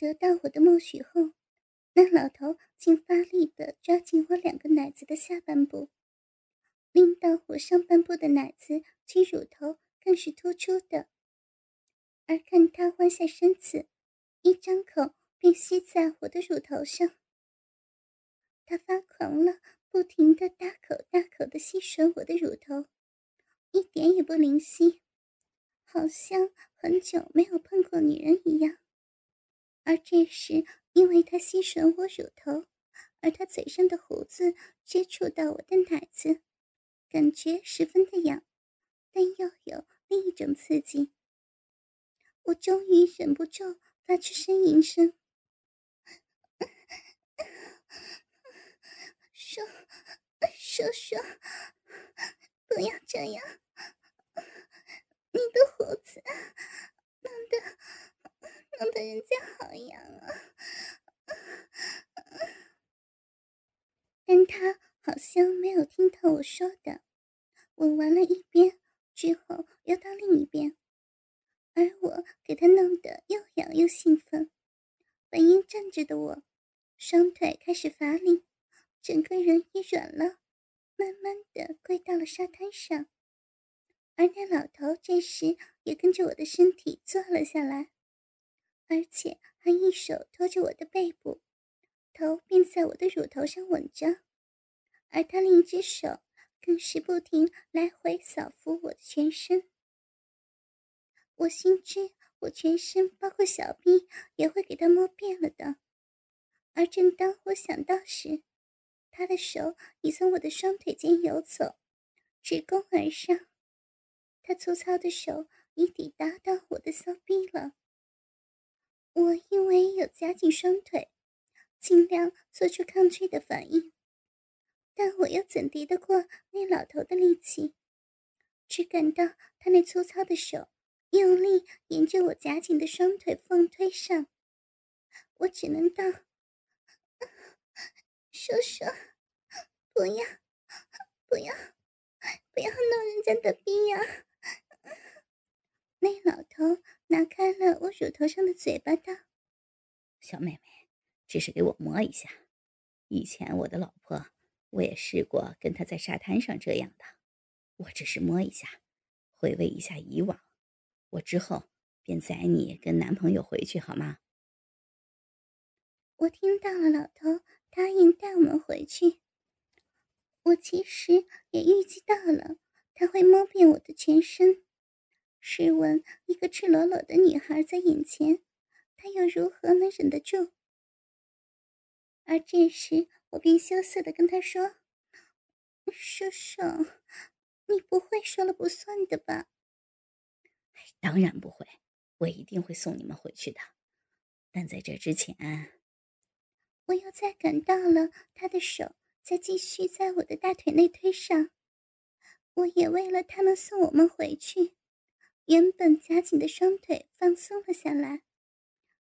得到我的默许后，那老头竟发力的抓紧我两个奶子的下半部，令到我上半部的奶子及乳头更是突出的。而看他弯下身子，一张口便吸在我的乳头上。他发狂了，不停的大口大口的吸吮我的乳头，一点也不灵犀，好像很久没有碰过女人一样。而这时，因为他吸吮我乳头，而他嘴上的胡子接触到我的奶子，感觉十分的痒，但又有另一种刺激。我终于忍不住发出呻吟声：“叔，叔叔，不要这样，你的胡子弄得弄得人家好痒啊！”但他好像没有听到我说的，吻完了一边之后，又到另一边。而我给他弄得又痒又兴奋，本应站着的我，双腿开始乏力，整个人也软了，慢慢的跪到了沙滩上。而那老头这时也跟着我的身体坐了下来，而且还一手托着我的背部，头便在我的乳头上吻着，而他另一只手更是不停来回扫拂我的全身。我心知，我全身包括小臂也会给他摸遍了的。而正当我想到时，他的手已从我的双腿间游走，直攻而上。他粗糙的手已抵达到我的骚逼了。我因为有夹紧双腿，尽量做出抗拒的反应，但我又怎敌得过那老头的力气？只感到他那粗糙的手。用力沿着我夹紧的双腿缝推上，我只能道：“叔叔，不要，不要，不要弄人家的逼呀！”那老头拿开了我乳头上的嘴巴，道：“小妹妹，只是给我摸一下。以前我的老婆，我也试过跟她在沙滩上这样的。我只是摸一下，回味一下以往。”我之后便载你跟男朋友回去，好吗？我听到了，老头答应带我们回去。我其实也预计到了他会摸遍我的全身。试问，一个赤裸裸的女孩在眼前，他又如何能忍得住？而这时，我便羞涩的跟他说：“叔叔，你不会说了不算的吧？”当然不会，我一定会送你们回去的。但在这之前，我又再感到了他的手在继续在我的大腿内推上。我也为了他能送我们回去，原本夹紧的双腿放松了下来，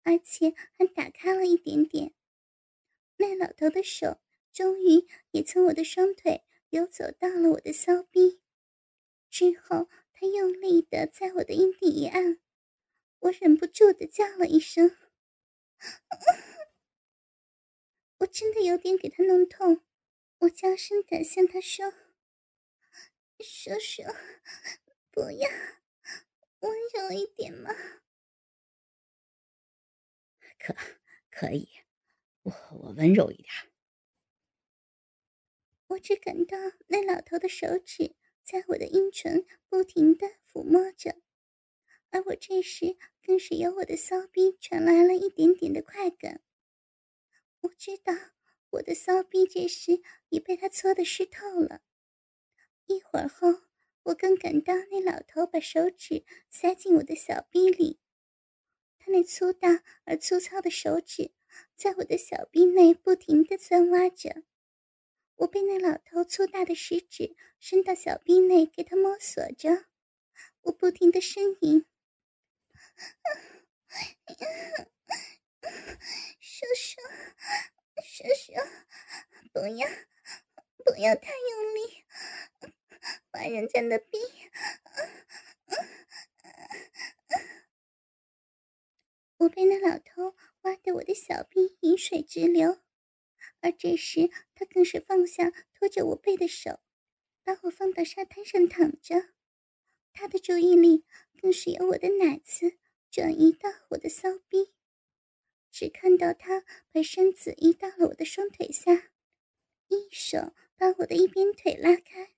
而且还打开了一点点。那老头的手终于也从我的双腿游走到了我的骚逼，之后。他用力的在我的阴蒂一按，我忍不住的叫了一声，我真的有点给他弄痛。我娇声的向他说：“叔叔，不要，温柔一点吗。”可可以，我我温柔一点。我只感到那老头的手指。在我的阴唇不停的抚摸着，而我这时更是由我的骚逼传来了一点点的快感。我知道我的骚逼这时已被他搓得湿透了。一会儿后，我更感到那老头把手指塞进我的小臂里，他那粗大而粗糙的手指在我的小臂内不停的钻挖着。我被那老头粗大的食指伸到小臂内，给他摸索着。我不停的呻吟：“叔叔，叔叔，不要，不要太用力，挖人家的逼。”我被那老头挖得我的小臂饮水直流，而这时他更是放下拖着我背的手，把我放到沙滩上躺着。他的注意力更是由我的奶子转移到我的骚逼，只看到他把身子移到了我的双腿下，一手把我的一边腿拉开。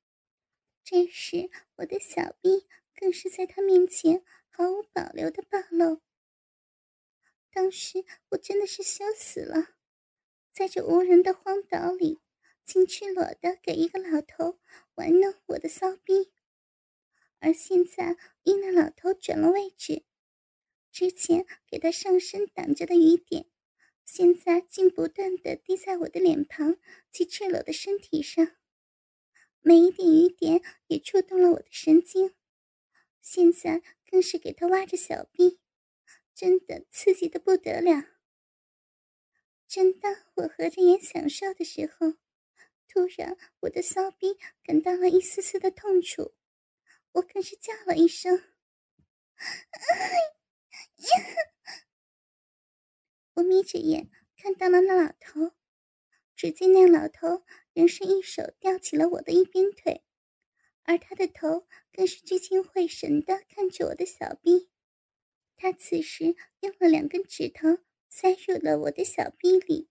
这时我的小臂更是在他面前毫无保留的暴露。当时我真的是羞死了，在这无人的荒岛里，竟赤裸的给一个老头玩弄我的骚逼。而现在，因那老头转了位置，之前给他上身挡着的雨点，现在竟不断的滴在我的脸庞及赤裸的身体上。每一点雨点也触动了我的神经，现在更是给他挖着小臂，真的刺激的不得了。正当我合着眼享受的时候，突然我的骚逼感到了一丝丝的痛楚。我更是叫了一声：“我眯着眼看到了那老头，只见那老头仍是一手吊起了我的一边腿，而他的头更是聚精会神的看着我的小臂。他此时用了两根指头塞入了我的小臂里。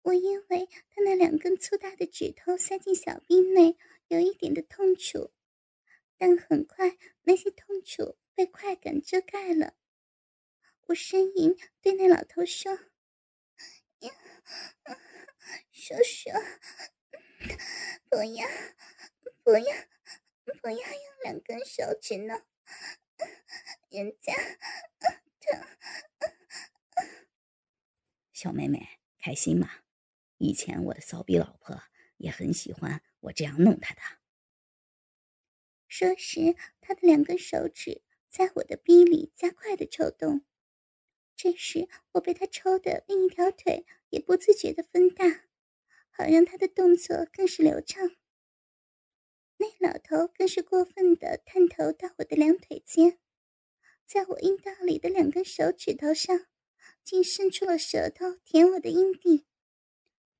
我因为他那两根粗大的指头塞进小臂内，有一点的痛楚。但很快，那些痛楚被快感遮盖了。我呻吟，对那老头说：“呀 叔叔，不要，不要，不要用两根手指呢，人家疼。”小妹妹开心吗？以前我的骚逼老婆也很喜欢我这样弄她的。说时，他的两根手指在我的逼里加快的抽动。这时，我被他抽的另一条腿也不自觉的分大，好让他的动作更是流畅。那老头更是过分的探头到我的两腿间，在我阴道里的两根手指头上，竟伸出了舌头舔我的阴蒂。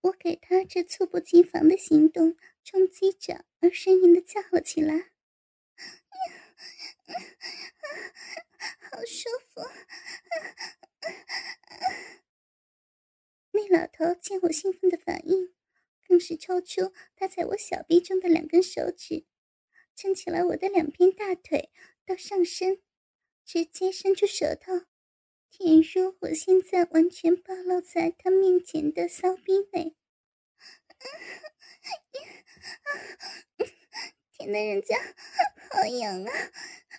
我给他这猝不及防的行动冲击着，而呻吟的叫了起来。好舒服！老头见我兴奋的反应，更是抽出他在我小臂中的两根手指，撑起了我的两边大腿到上身，直接伸出舌头，舔入我现在完全暴露在他面前的骚逼内。舔的人家好痒啊，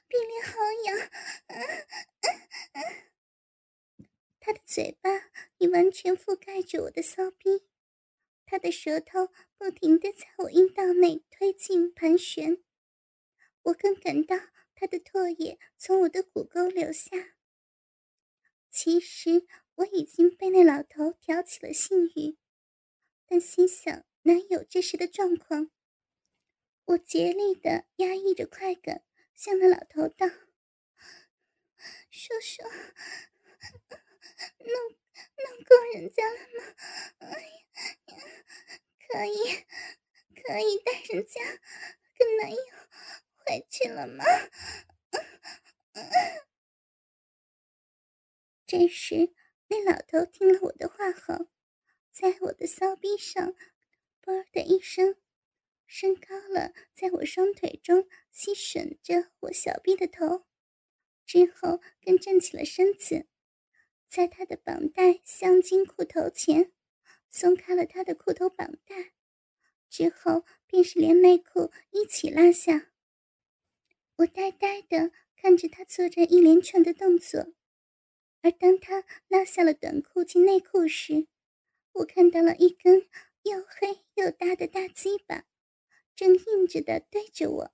比脸好痒。他的嘴巴已完全覆盖着我的骚逼，他的舌头不停的在我阴道内推进盘旋，我更感到他的唾液从我的骨沟流下。其实我已经被那老头挑起了性欲，但心想男友这时的状况。我竭力的压抑着快感，向那老头道：“叔叔，弄弄够人家了吗？哎呀，可以可以带人家跟男友回去了吗？”这时，那老头听了我的话后，在我的骚逼上“啵”的一声。升高了，在我双腿中吸吮着我小臂的头，之后更站起了身子，在他的绑带镶金裤头前松开了他的裤头绑带，之后便是连内裤一起拉下。我呆呆的看着他做着一连串的动作，而当他拉下了短裤及内裤时，我看到了一根又黑又大的大鸡巴。正硬着的对着我，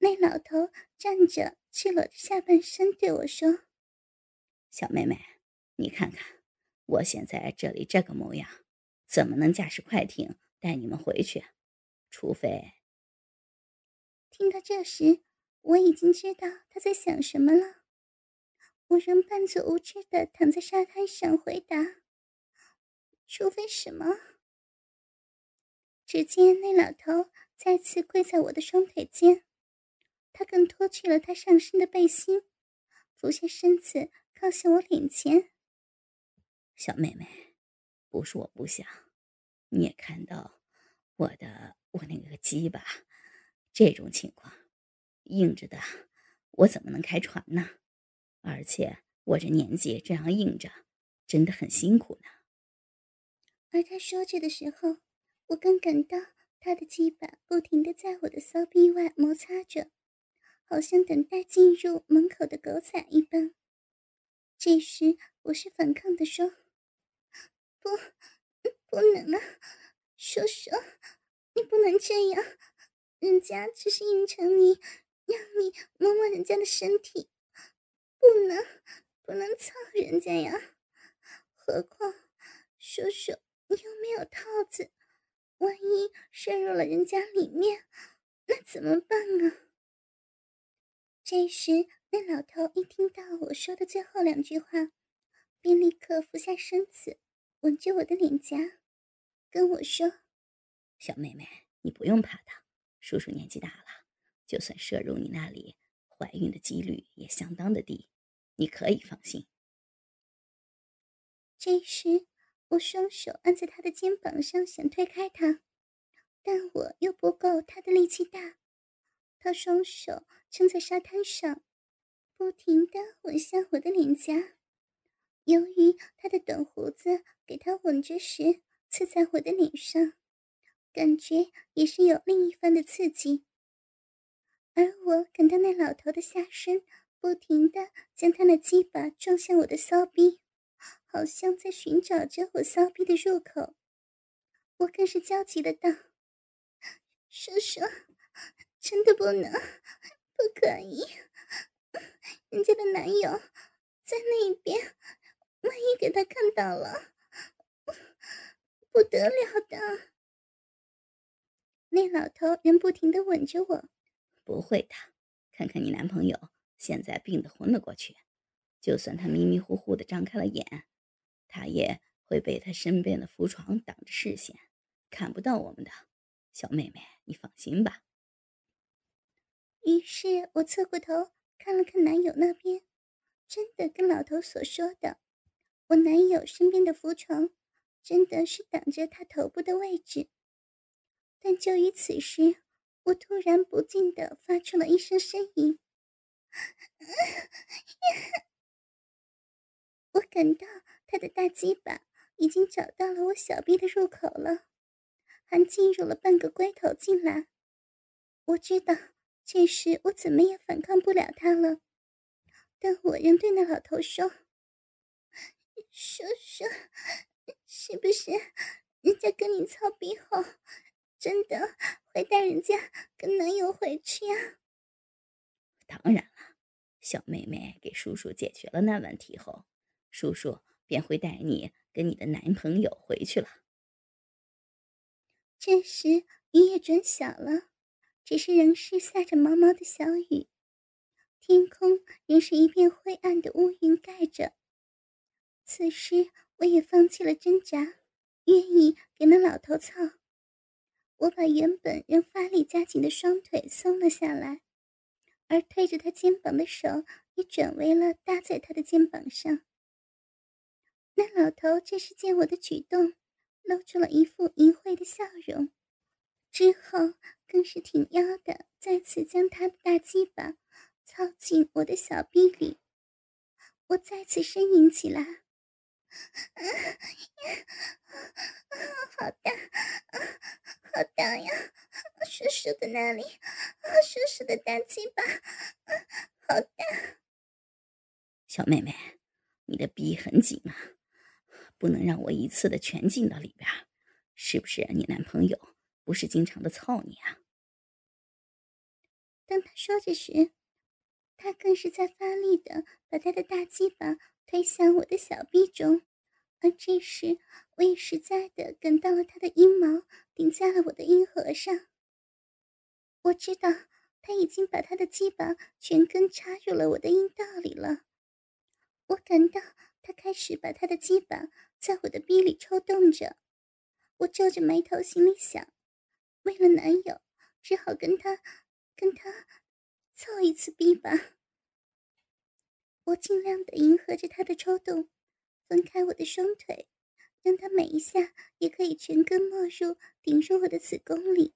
那老头站着，赤裸着下半身对我说：“小妹妹，你看看我现在这里这个模样，怎么能驾驶快艇带你们回去？除非……”听到这时，我已经知道他在想什么了。我仍半作无知的躺在沙滩上回答：“除非什么？”只见那老头再次跪在我的双腿间，他更脱去了他上身的背心，俯下身子靠向我脸前。小妹妹，不是我不想，你也看到我的我那个鸡巴，这种情况，硬着的，我怎么能开船呢？而且我这年纪这样硬着，真的很辛苦呢。而他说着的时候，我更感到他的鸡巴不停的在我的骚逼外摩擦着，好像等待进入门口的狗仔一般。这时，我是反抗的说：“不，不能啊，叔叔，你不能这样，人家只是应承你，让你摸摸人家的身体。”不能，不能操人家呀！何况叔叔，你又没有套子，万一渗入了人家里面，那怎么办啊？这时，那老头一听到我说的最后两句话，便立刻俯下身子，吻着我的脸颊，跟我说：“小妹妹，你不用怕的，叔叔年纪大了，就算射入你那里。”怀孕的几率也相当的低，你可以放心。这时，我双手按在他的肩膀上，想推开他，但我又不够他的力气大。他双手撑在沙滩上，不停的吻向我的脸颊。由于他的短胡子给他吻着时刺在我的脸上，感觉也是有另一番的刺激。而我感到那老头的下身不停的将他的鸡巴撞向我的骚逼，好像在寻找着我骚逼的入口。我更是焦急的道：“叔叔，真的不能，不可以！人家的男友在那边，万一给他看到了，不得了的。”那老头仍不停的吻着我。不会的，看看你男朋友现在病得昏了过去，就算他迷迷糊糊的张开了眼，他也会被他身边的浮床挡着视线，看不到我们的。小妹妹，你放心吧。于是我侧过头看了看男友那边，真的跟老头所说的，我男友身边的浮床真的是挡着他头部的位置。但就于此时。我突然不禁的发出了一声呻吟，我感到他的大鸡巴已经找到了我小臂的入口了，还进入了半个龟头进来。我知道这时我怎么也反抗不了他了，但我仍对那老头说：“叔叔，是不是人家跟你操逼后？”真的会带人家跟男友回去啊？当然了，小妹妹给叔叔解决了那问题后，叔叔便会带你跟你的男朋友回去了。这时雨也转小了，只是仍是下着毛毛的小雨，天空仍是一片灰暗的乌云盖着。此时我也放弃了挣扎，愿意给那老头操。我把原本仍发力加紧的双腿松了下来，而推着他肩膀的手也转为了搭在他的肩膀上。那老头这时见我的举动，露出了一副淫秽的笑容，之后更是挺腰的，再次将他的大鸡巴操进我的小臂里。我再次呻吟起来。啊好大，好大呀！叔叔的那里，叔叔的大鸡巴，好大。小妹妹，你的逼很紧啊，不能让我一次的全进到里边，是不是？你男朋友不是经常的操你啊？当他说着时，他更是在发力的把他的大鸡巴推向我的小臂中。而这时，我也实在的感到了他的阴毛顶在了我的阴核上。我知道他已经把他的鸡巴全根插入了我的阴道里了，我感到他开始把他的鸡巴在我的逼里抽动着，我皱着眉头，心里想：为了男友，只好跟他跟他凑一次逼吧。我尽量的迎合着他的抽动，分开我的双腿，让他每一下也可以全根没入，顶入我的子宫里。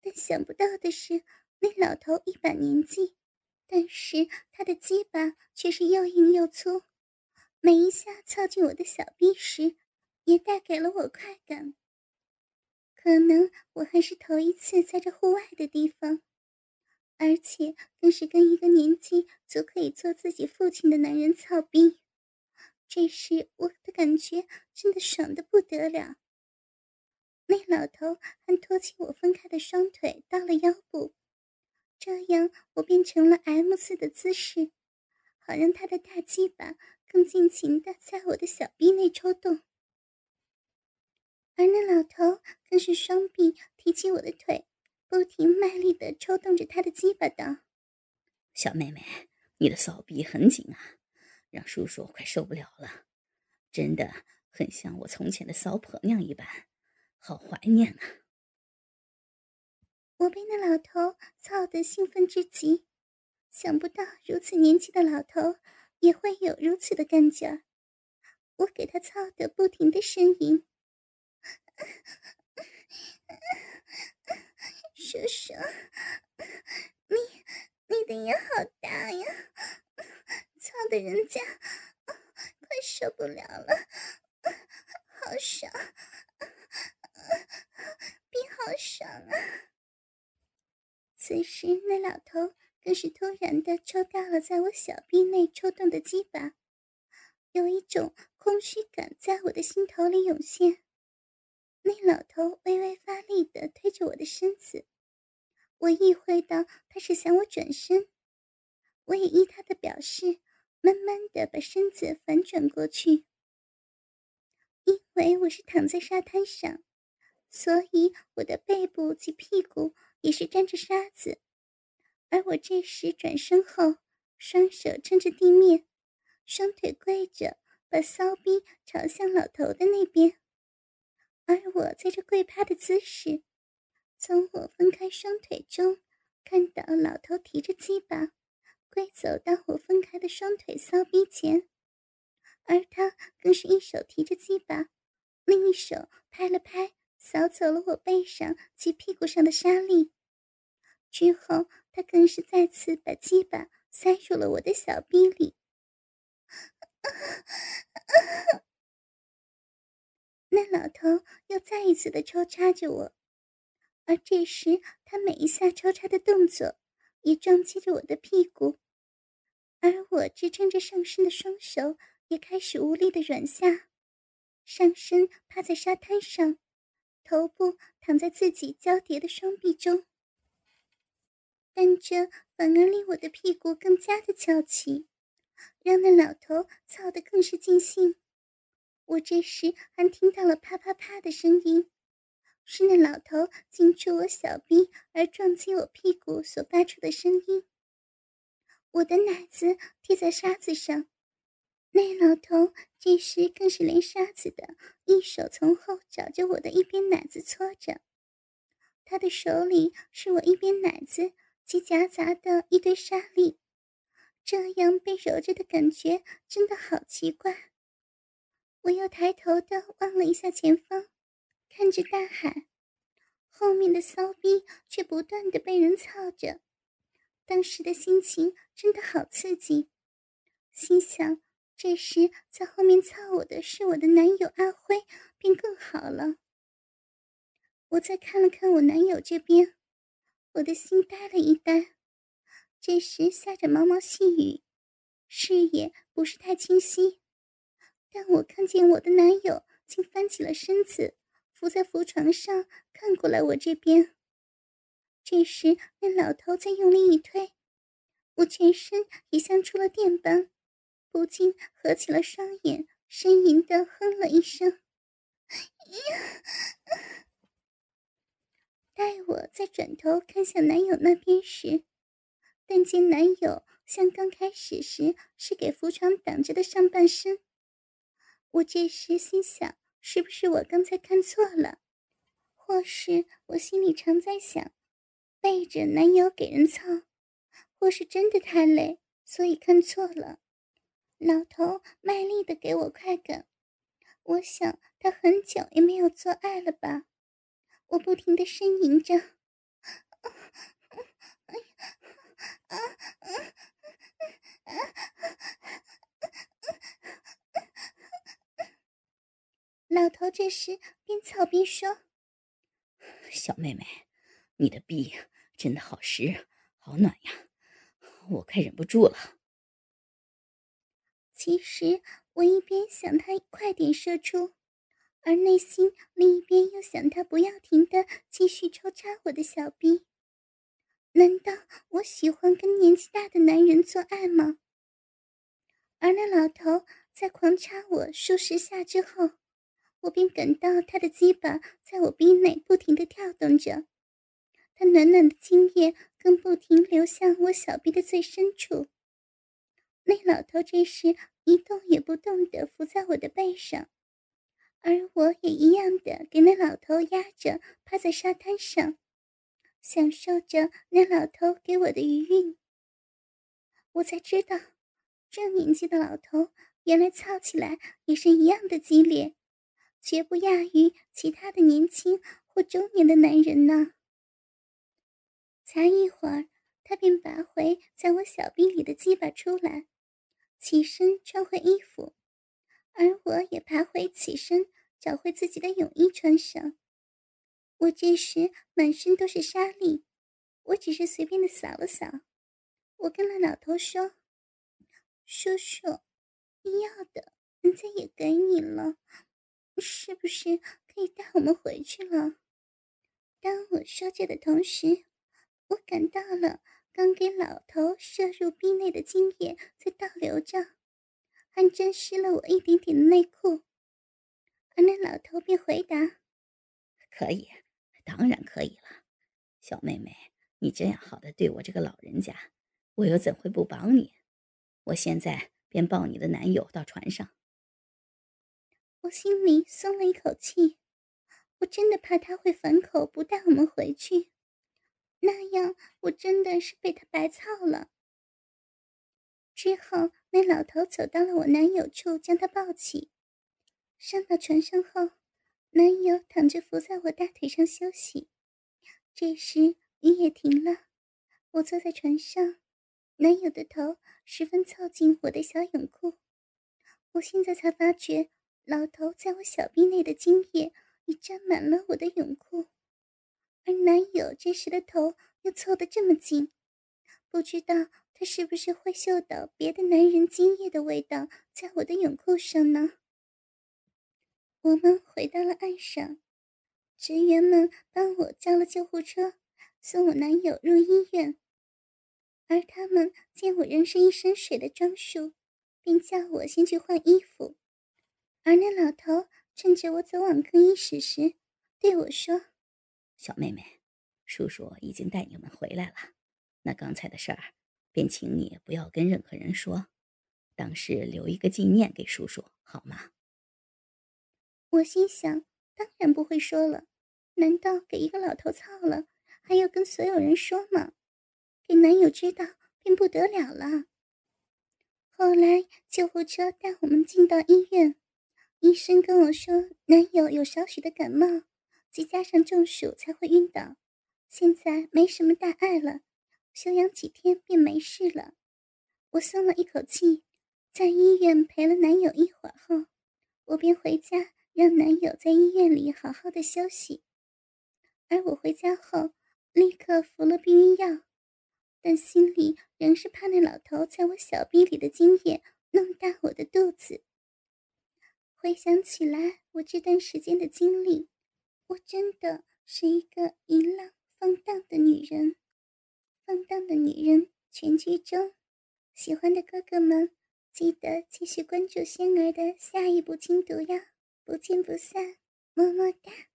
但想不到的是，那老头一把年纪。但是他的鸡巴却是又硬又粗，每一下操进我的小臂时，也带给了我快感。可能我还是头一次在这户外的地方，而且更是跟一个年纪足可以做自己父亲的男人操逼，这时我的感觉真的爽的不得了。那老头还托起我分开的双腿到了腰部。这样，我变成了 M 四的姿势，好让他的大鸡巴更尽情的在我的小臂内抽动。而那老头更是双臂提起我的腿，不停卖力的抽动着他的鸡巴道：“小妹妹，你的骚逼很紧啊，让叔叔快受不了了，真的很像我从前的骚婆娘一般，好怀念啊。”我被那老头操得兴奋至极，想不到如此年纪的老头也会有如此的干劲儿。我给他操得不停的呻吟：“ 叔叔，你你的眼好大呀，操的人家快受不了了，好爽，逼好爽啊！”此时，那老头更是突然的抽掉了在我小臂内抽动的鸡巴，有一种空虚感在我的心头里涌现。的推着我的身子，我意会到他是想我转身，我也依他的表示，慢慢的把身子反转过去。因为我是躺在沙滩上，所以我的背部及屁股。也是沾着沙子，而我这时转身后，双手撑着地面，双腿跪着，把骚逼朝向老头的那边。而我在这跪趴的姿势，从我分开双腿中，看到老头提着鸡巴，跪走到我分开的双腿骚逼前，而他更是一手提着鸡巴，另一手拍了拍。扫走了我背上及屁股上的沙粒，之后他更是再次把鸡巴塞入了我的小逼里。那老头又再一次的抽插着我，而这时他每一下抽插的动作也撞击着我的屁股，而我支撑着上身的双手也开始无力的软下，上身趴在沙滩上。头部躺在自己交叠的双臂中，但这反而令我的屁股更加的翘起，让那老头操得更是尽兴。我这时还听到了啪啪啪的声音，是那老头紧住我小臂而撞击我屁股所发出的声音。我的奶子贴在沙子上。那老头这时更是连沙子的，一手从后找着我的一边奶子搓着，他的手里是我一边奶子及夹杂的一堆沙粒，这样被揉着的感觉真的好奇怪。我又抬头的望了一下前方，看着大海，后面的骚逼却不断的被人操着，当时的心情真的好刺激，心想。这时，在后面操我的是我的男友阿辉，便更好了。我再看了看我男友这边，我的心呆了一呆。这时下着毛毛细雨，视野不是太清晰，但我看见我的男友竟翻起了身子，伏在浮床上看过来我这边。这时那老头在用力一推，我全身也像出了电般。不禁合起了双眼，呻吟的哼了一声。待我再转头看向男友那边时，但见男友像刚开始时是给浮床挡着的上半身。我这时心想，是不是我刚才看错了？或是我心里常在想，背着男友给人操，或是真的太累，所以看错了。老头卖力的给我快感，我想他很久也没有做爱了吧？我不停的呻吟着，老头这时边操边说：“小妹妹，你的臂真的好湿好暖呀，我快忍不住了。”其实我一边想他快点射出。而内心另一边又想他不要停的继续抽插我的小臂。难道我喜欢跟年纪大的男人做爱吗？而那老头在狂插我数十下之后，我便感到他的鸡巴在我臂内不停的跳动着，他暖暖的精液更不停流向我小臂的最深处。那老头这时一动也不动的伏在我的背上。而我也一样的给那老头压着，趴在沙滩上，享受着那老头给我的余韵。我才知道，这年纪的老头原来操起来也是一样的激烈，绝不亚于其他的年轻或中年的男人呢。才一会儿，他便拔回在我小臂里的鸡巴出来，起身穿回衣服。而我也爬回起身，找回自己的泳衣穿上。我这时满身都是沙粒，我只是随便的扫了扫。我跟了老头说：“叔叔，你要的人家也给你了，是不是可以带我们回去了？”当我说着的同时，我感到了刚给老头射入壁内的精液在倒流着。还沾湿了我一点点的内裤，而那老头便回答：“可以，当然可以了，小妹妹，你这样好的对我这个老人家，我又怎会不帮你？我现在便抱你的男友到船上。”我心里松了一口气，我真的怕他会反口不带我们回去，那样我真的是被他白操了。之后。那老头走到了我男友处，将他抱起，上到船上后，男友躺着伏在我大腿上休息。这时雨也停了，我坐在船上，男友的头十分凑近我的小泳裤。我现在才发觉，老头在我小臂内的精液已沾满了我的泳裤，而男友这时的头又凑得这么近，不知道。他是不是会嗅到别的男人精液的味道在我的泳裤上呢？我们回到了岸上，职员们帮我叫了救护车，送我男友入医院。而他们见我仍是一身水的装束，便叫我先去换衣服。而那老头趁着我走往更衣室时，对我说：“小妹妹，叔叔已经带你们回来了。那刚才的事儿。”便请你不要跟任何人说，当是留一个纪念给叔叔，好吗？我心想，当然不会说了。难道给一个老头操了，还要跟所有人说吗？给男友知道，便不得了了。后来救护车带我们进到医院，医生跟我说，男友有少许的感冒，再加上中暑才会晕倒，现在没什么大碍了。休养几天便没事了，我松了一口气。在医院陪了男友一会儿后，我便回家，让男友在医院里好好的休息。而我回家后，立刻服了避孕药，但心里仍是怕那老头在我小臂里的精液弄大我的肚子。回想起来，我这段时间的经历，我真的是一个淫浪放荡的女人。放荡的女人全剧终，喜欢的哥哥们记得继续关注仙儿的下一部精读呀！不见不散，么么哒。